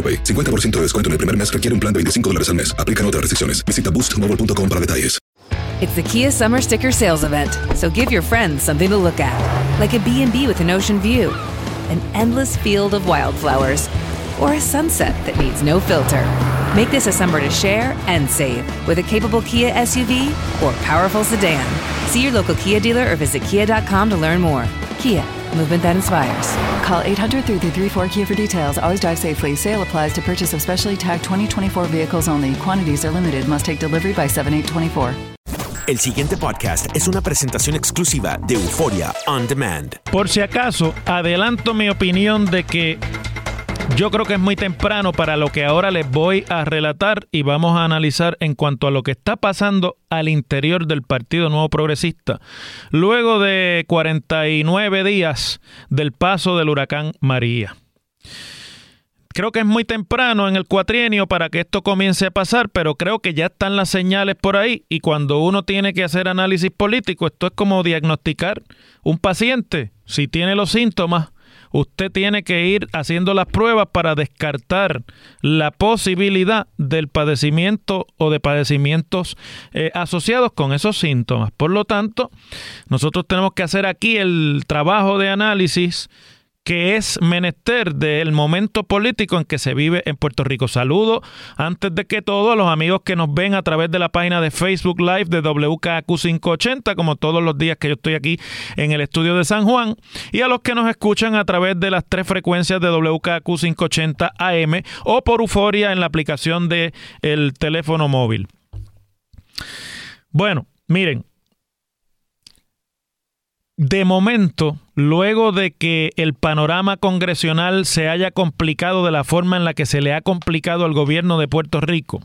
AroPay. 50% de descuento en el primer mes requiere un plan de 25 dólares al mes. Aplican otras restricciones. Visita boostmobile.com para detalles. It's the Kia Summer Sticker Sales Event, so give your friends something to look at, like a B&B with an ocean view, an endless field of wildflowers, or a sunset that needs no filter. Make this a summer to share and save with a capable Kia SUV or powerful sedan. See your local Kia dealer or visit kia.com to learn more. Kia, movement that inspires. Call 800 334 Kia for details. Always drive safely. Sale applies to purchase of specially tagged 2024 vehicles only. Quantities are limited. Must take delivery by 7824. El siguiente podcast es una presentación exclusiva de Euforia On Demand. Por si acaso, adelanto mi opinión de que yo creo que es muy temprano para lo que ahora les voy a relatar y vamos a analizar en cuanto a lo que está pasando al interior del Partido Nuevo Progresista, luego de 49 días del paso del huracán María. Creo que es muy temprano en el cuatrienio para que esto comience a pasar, pero creo que ya están las señales por ahí y cuando uno tiene que hacer análisis político, esto es como diagnosticar un paciente. Si tiene los síntomas, usted tiene que ir haciendo las pruebas para descartar la posibilidad del padecimiento o de padecimientos eh, asociados con esos síntomas. Por lo tanto, nosotros tenemos que hacer aquí el trabajo de análisis que es menester del momento político en que se vive en Puerto Rico. Saludo antes de que todo a los amigos que nos ven a través de la página de Facebook Live de WKQ 580, como todos los días que yo estoy aquí en el estudio de San Juan, y a los que nos escuchan a través de las tres frecuencias de WKQ 580 AM o por Euforia en la aplicación de el teléfono móvil. Bueno, miren, de momento, luego de que el panorama congresional se haya complicado de la forma en la que se le ha complicado al gobierno de Puerto Rico,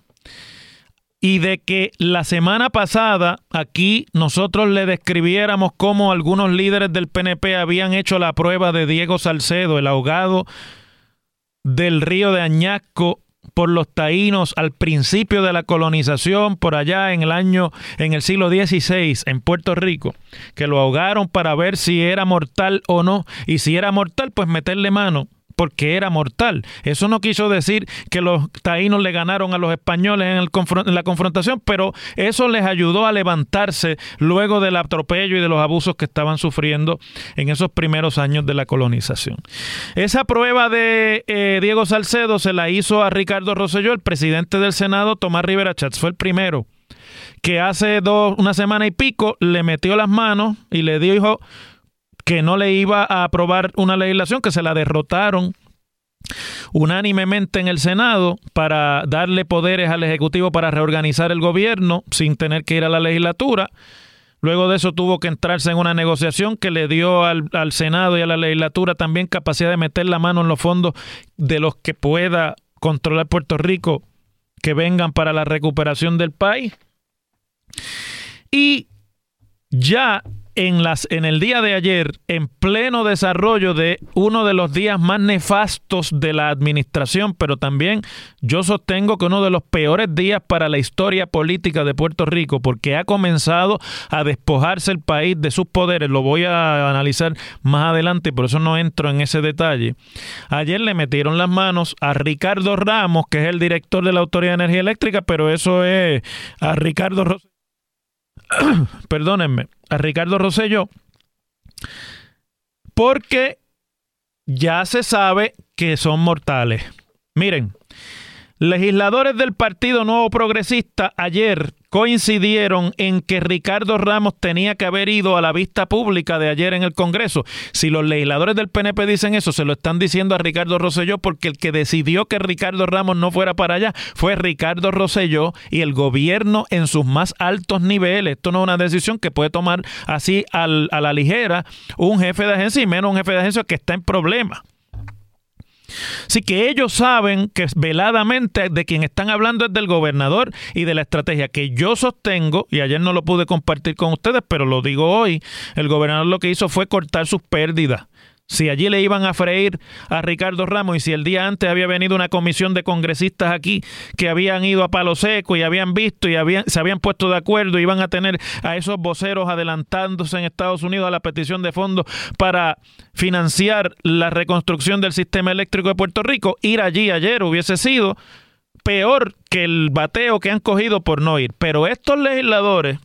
y de que la semana pasada aquí nosotros le describiéramos cómo algunos líderes del PNP habían hecho la prueba de Diego Salcedo, el ahogado del río de Añasco por los taínos al principio de la colonización por allá en el año en el siglo XVI en Puerto Rico, que lo ahogaron para ver si era mortal o no y si era mortal pues meterle mano porque era mortal. Eso no quiso decir que los taínos le ganaron a los españoles en, el la confrontación, pero eso les ayudó a levantarse luego del atropello y de los abusos que estaban sufriendo en esos primeros años de la colonización. Esa prueba de eh, Diego Salcedo se la hizo a Ricardo Rosselló, el presidente del Senado, Tomás Rivera Chats, fue el primero que hace dos, una semana y pico le metió las manos y le dijo que no le iba a aprobar una legislación, que se la derrotaron unánimemente en el Senado para darle poderes al Ejecutivo para reorganizar el gobierno sin tener que ir a la legislatura. Luego de eso tuvo que entrarse en una negociación que le dio al, al, Senado y a la legislatura también capacidad de meter la mano en los fondos de los que pueda controlar Puerto Rico que vengan para la recuperación del país. Y ya en, las, en el día de ayer, en pleno desarrollo de uno de los días más nefastos de la administración, pero también yo sostengo que uno de los peores días para la historia política de Puerto Rico, porque ha comenzado a despojarse el país de sus poderes. Lo voy a analizar más adelante, por eso no entro en ese detalle. Ayer le metieron las manos a Ricardo Ramos, que es el director de la Autoridad de Energía Eléctrica, pero eso es a Ricardo perdónenme, a Ricardo Rosselló, porque ya se sabe que son mortales. Miren, legisladores del Partido Nuevo Progresista ayer coincidieron en que Ricardo Ramos tenía que haber ido a la vista pública de ayer en el Congreso. Si los legisladores del PNP dicen eso, se lo están diciendo a Ricardo Rosselló porque el que decidió que Ricardo Ramos no fuera para allá fue Ricardo Rosselló y el gobierno en sus más altos niveles. Esto no es una decisión que puede tomar así a la ligera un jefe de agencia y menos un jefe de agencia que está en problemas. Así que ellos saben que veladamente de quien están hablando es del gobernador y de la estrategia que yo sostengo, y ayer no lo pude compartir con ustedes, pero lo digo hoy, el gobernador lo que hizo fue cortar sus pérdidas. Si allí le iban a freír a Ricardo Ramos y si el día antes había venido una comisión de congresistas aquí que habían ido a palo seco y habían visto y habían, se habían puesto de acuerdo iban a tener a esos voceros adelantándose en Estados Unidos a la petición de fondos para financiar la reconstrucción del sistema eléctrico de Puerto Rico, ir allí ayer hubiese sido peor que el bateo que han cogido por no ir. Pero estos legisladores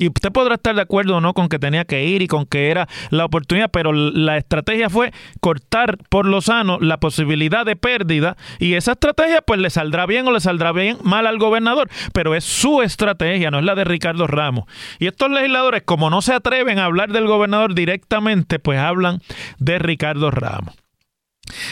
y usted podrá estar de acuerdo o no con que tenía que ir y con que era la oportunidad, pero la estrategia fue cortar por lo sano la posibilidad de pérdida y esa estrategia pues le saldrá bien o le saldrá bien mal al gobernador, pero es su estrategia, no es la de Ricardo Ramos. Y estos legisladores, como no se atreven a hablar del gobernador directamente, pues hablan de Ricardo Ramos.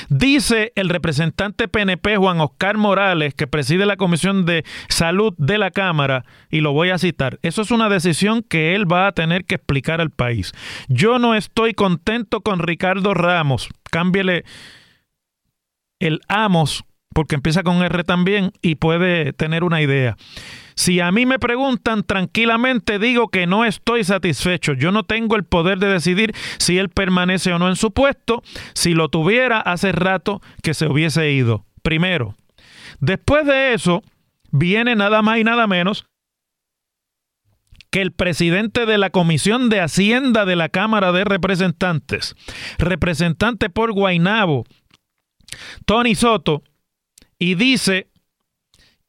Dice el representante PNP Juan Oscar Morales, que preside la Comisión de Salud de la Cámara, y lo voy a citar, eso es una decisión que él va a tener que explicar al país. Yo no estoy contento con Ricardo Ramos, cámbiele el Amos, porque empieza con R también y puede tener una idea. Si a mí me preguntan tranquilamente, digo que no estoy satisfecho. Yo no tengo el poder de decidir si él permanece o no en su puesto. Si lo tuviera, hace rato que se hubiese ido. Primero. Después de eso, viene nada más y nada menos que el presidente de la Comisión de Hacienda de la Cámara de Representantes, representante por Guainabo, Tony Soto, y dice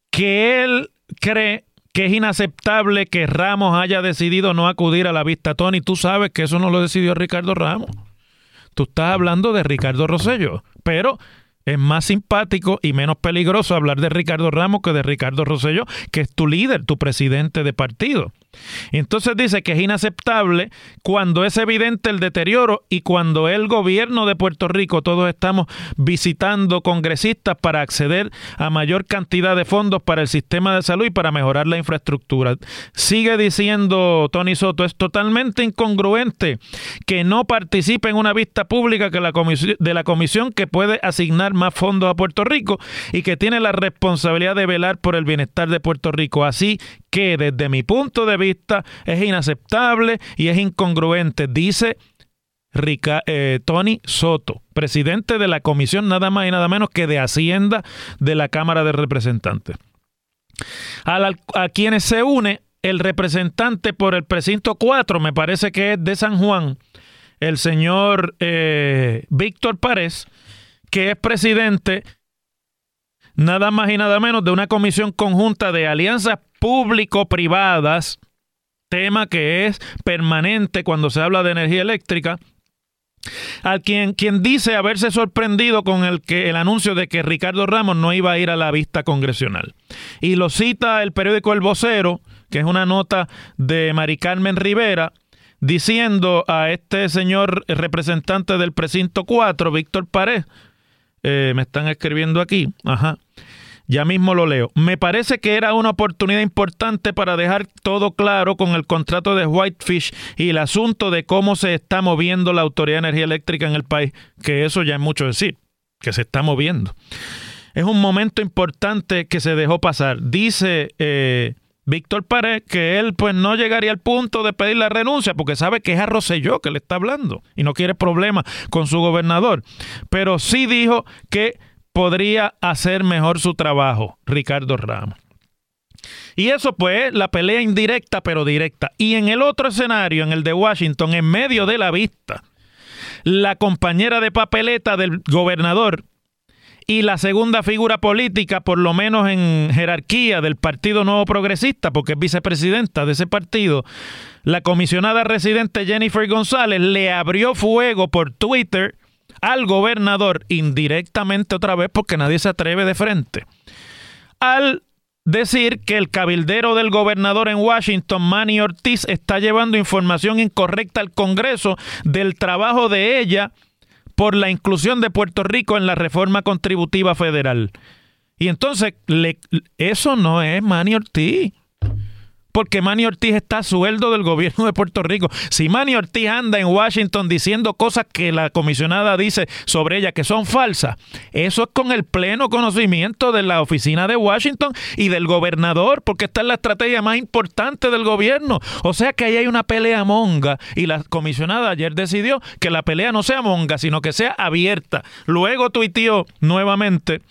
que él cree que es inaceptable que Ramos haya decidido no acudir a la vista. Tony, tú sabes que eso no lo decidió Ricardo Ramos. Tú estás hablando de Ricardo Rosello, pero es más simpático y menos peligroso hablar de Ricardo Ramos que de Ricardo Rosello, que es tu líder, tu presidente de partido. Entonces dice que es inaceptable cuando es evidente el deterioro y cuando el gobierno de Puerto Rico, todos estamos visitando congresistas para acceder a mayor cantidad de fondos para el sistema de salud y para mejorar la infraestructura. Sigue diciendo Tony Soto, es totalmente incongruente que no participe en una vista pública que la de la comisión que puede asignar más fondos a Puerto Rico y que tiene la responsabilidad de velar por el bienestar de Puerto Rico. Así que desde mi punto de vista es inaceptable y es incongruente, dice eh, Tony Soto, presidente de la comisión nada más y nada menos que de Hacienda de la Cámara de Representantes. A, quienes se une el representante por el precinto 4, me parece que es de San Juan, el señor eh, Víctor Párez, que es presidente nada más y nada menos de una comisión conjunta de alianzas público-privadas, tema que es permanente cuando se habla de energía eléctrica, a quien, quien dice haberse sorprendido con el, que, el anuncio de que Ricardo Ramos no iba a ir a la vista congresional. Y lo cita el periódico El Vocero, que es una nota de Mari Carmen Rivera, diciendo a este señor representante del precinto 4, Víctor Pared, eh, me están escribiendo aquí, ajá, ya mismo lo leo. Me parece que era una oportunidad importante para dejar todo claro con el contrato de Whitefish y el asunto de cómo se está moviendo la Autoridad de Energía Eléctrica en el país, que eso ya es mucho decir, que se está moviendo. Es un momento importante que se dejó pasar. Dice eh, Víctor Pared que él pues no llegaría al punto de pedir la renuncia porque sabe que es a Rosselló que le está hablando y no quiere problemas con su gobernador. Pero sí dijo que podría hacer mejor su trabajo, Ricardo Ramos. Y eso pues la pelea indirecta pero directa. Y en el otro escenario, en el de Washington, en medio de la vista, la compañera de papeleta del gobernador y la segunda figura política, por lo menos en jerarquía del Partido Nuevo Progresista, porque es vicepresidenta de ese partido, la comisionada residente Jennifer González le abrió fuego por Twitter al gobernador indirectamente otra vez porque nadie se atreve de frente. Al decir que el cabildero del gobernador en Washington, Manny Ortiz, está llevando información incorrecta al Congreso del trabajo de ella por la inclusión de Puerto Rico en la reforma contributiva federal. Y entonces, eso no es Manny Ortiz porque Manny Ortiz está sueldo del gobierno de Puerto Rico. Si Manny Ortiz anda en Washington diciendo cosas que la comisionada dice sobre ella que son falsas, eso es con el pleno conocimiento de la oficina de Washington y del gobernador, porque esta es la estrategia más importante del gobierno. O sea que ahí hay una pelea monga y la comisionada ayer decidió que la pelea no sea monga, sino que sea abierta. Luego tuiteó nuevamente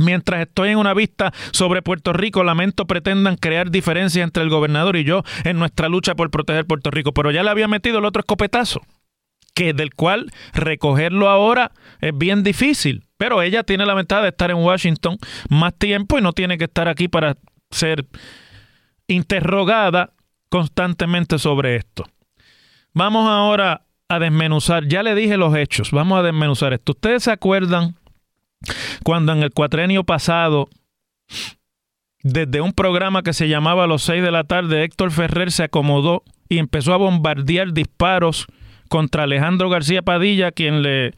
Mientras estoy en una vista sobre Puerto Rico, lamento pretendan crear diferencias entre el gobernador y yo en nuestra lucha por proteger Puerto Rico. Pero ya le había metido el otro escopetazo, que del cual recogerlo ahora es bien difícil. Pero ella tiene la ventaja de estar en Washington más tiempo y no tiene que estar aquí para ser interrogada constantemente sobre esto. Vamos ahora a desmenuzar, ya le dije los hechos, vamos a desmenuzar esto. ¿Ustedes se acuerdan? Cuando en el cuatrenio pasado, desde un programa que se llamaba Los seis de la tarde, Héctor Ferrer se acomodó y empezó a bombardear disparos contra Alejandro García Padilla, quien le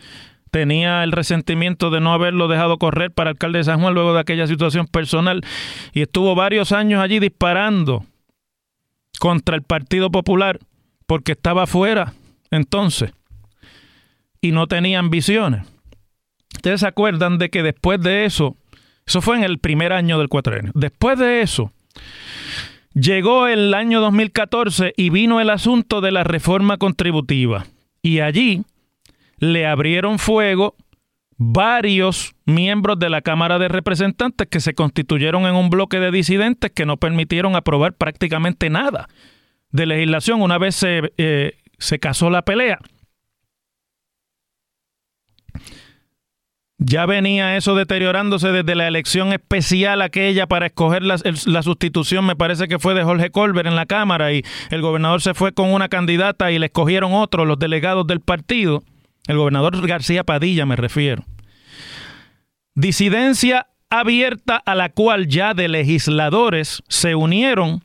tenía el resentimiento de no haberlo dejado correr para alcalde de San Juan luego de aquella situación personal y estuvo varios años allí disparando contra el Partido Popular porque estaba fuera entonces y no tenía ambiciones. Ustedes se acuerdan de que después de eso, eso fue en el primer año del cuatrenio, después de eso, llegó el año 2014 y vino el asunto de la reforma contributiva. Y allí le abrieron fuego varios miembros de la Cámara de Representantes que se constituyeron en un bloque de disidentes que no permitieron aprobar prácticamente nada de legislación una vez se, eh, se casó la pelea. Ya venía eso deteriorándose desde la elección especial aquella para escoger la, sustitución, me parece que fue de Jorge Colbert en la Cámara y el gobernador se fue con una candidata y le escogieron otros, los delegados del partido, el gobernador García Padilla me refiero. Disidencia abierta a la cual ya de legisladores se unieron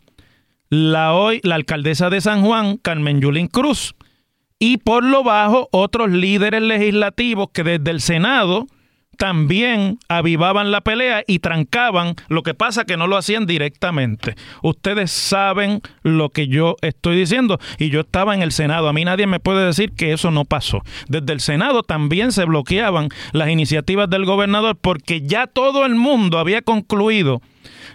la hoy la alcaldesa de San Juan, Carmen Yulín Cruz, y por lo bajo otros líderes legislativos que desde el Senado también avivaban la pelea y trancaban, lo que pasa que no lo hacían directamente. Ustedes saben lo que yo estoy diciendo y yo estaba en el Senado, a mí nadie me puede decir que eso no pasó. Desde el Senado también se bloqueaban las iniciativas del gobernador porque ya todo el mundo había concluido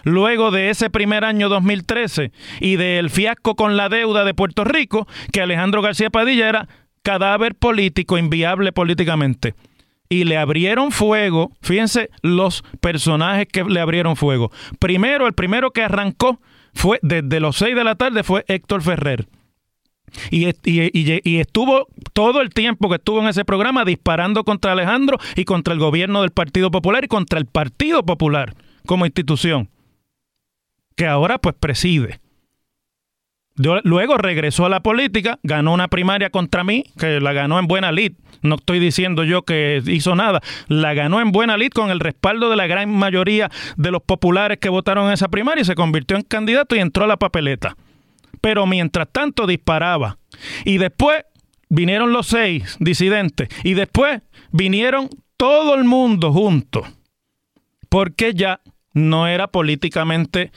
luego de ese primer año 2013 y del fiasco con la deuda de Puerto Rico, que Alejandro García Padilla era cadáver político, inviable políticamente y le abrieron fuego. Fíjense los personajes que le abrieron fuego. Primero, el primero que arrancó fue desde los 6 de la tarde fue Héctor Ferrer. Y, y, estuvo todo el tiempo que estuvo en ese programa disparando contra Alejandro y contra el gobierno del Partido Popular y contra el Partido Popular como institución, que ahora pues preside. Luego regresó a la política, ganó una primaria contra mí, que la ganó en buena lid. No estoy diciendo yo que hizo nada. La ganó en buena lid con el respaldo de la gran mayoría de los populares que votaron en esa primaria y se convirtió en candidato y entró a la papeleta. Pero mientras tanto disparaba. Y después vinieron los seis disidentes. Y después vinieron todo el mundo junto. Porque ya no era políticamente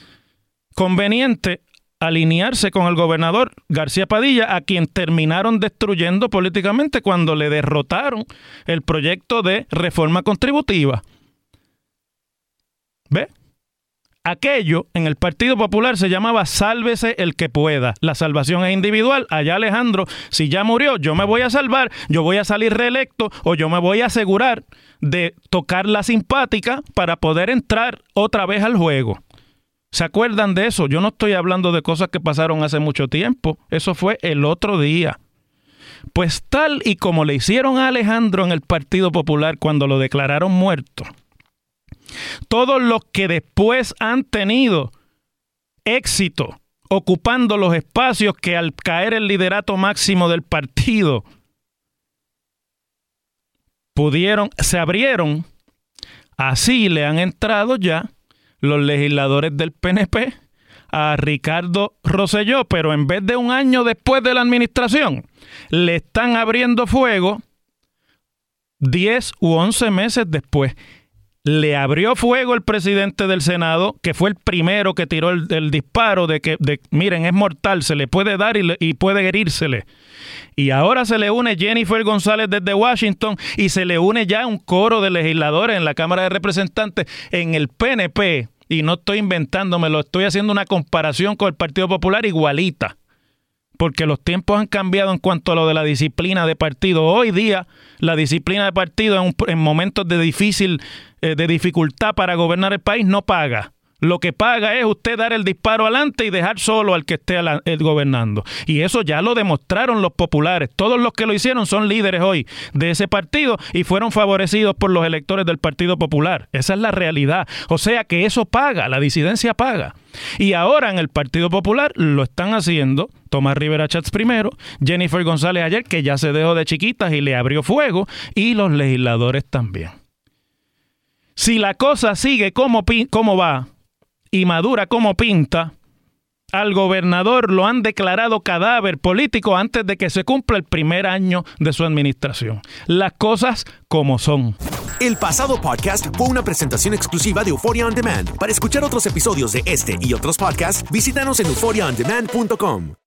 conveniente alinearse con el gobernador García Padilla, a quien terminaron destruyendo políticamente cuando le derrotaron el proyecto de reforma contributiva. ¿Ve? Aquello en el Partido Popular se llamaba sálvese el que pueda. La salvación es individual. Allá Alejandro, si ya murió, yo me voy a salvar, yo voy a salir reelecto o yo me voy a asegurar de tocar la simpática para poder entrar otra vez al juego. ¿Se acuerdan de eso? Yo no estoy hablando de cosas que pasaron hace mucho tiempo. Eso fue el otro día. Pues tal y como le hicieron a Alejandro en el Partido Popular cuando lo declararon muerto, todos los que después han tenido éxito ocupando los espacios que al caer el liderato máximo del partido pudieron, se abrieron, así le han entrado ya los legisladores del PNP a Ricardo Rosselló, pero en vez de un año después de la administración, le están abriendo fuego 10 u 11 meses después. Le abrió fuego el presidente del Senado, que fue el primero que tiró el, disparo de que, de, miren, es mortal, se le puede dar y, y puede herírsele. Y ahora se le une Jennifer González desde Washington y se le une ya un coro de legisladores en la Cámara de Representantes en el PNP y no estoy inventándomelo, estoy haciendo una comparación con el Partido Popular igualita, porque los tiempos han cambiado en cuanto a lo de la disciplina de partido. Hoy día la disciplina de partido en, momentos de difícil, eh, de dificultad para gobernar el país no paga. Lo que paga es usted dar el disparo adelante y dejar solo al que esté gobernando. Y eso ya lo demostraron los populares. Todos los que lo hicieron son líderes hoy de ese partido y fueron favorecidos por los electores del Partido Popular. Esa es la realidad. O sea que eso paga, la disidencia paga. Y ahora en el Partido Popular lo están haciendo Tomás Rivera Chats primero, Jennifer González ayer, que ya se dejó de chiquitas y le abrió fuego, y los legisladores también. Si la cosa sigue como, como va, y madura como pinta, al gobernador lo han declarado cadáver político antes de que se cumpla el primer año de su administración. Las cosas como son. El pasado podcast fue una presentación exclusiva de Euphoria On Demand. Para escuchar otros episodios de este y otros podcasts, visítanos en euphoriaondemand.com.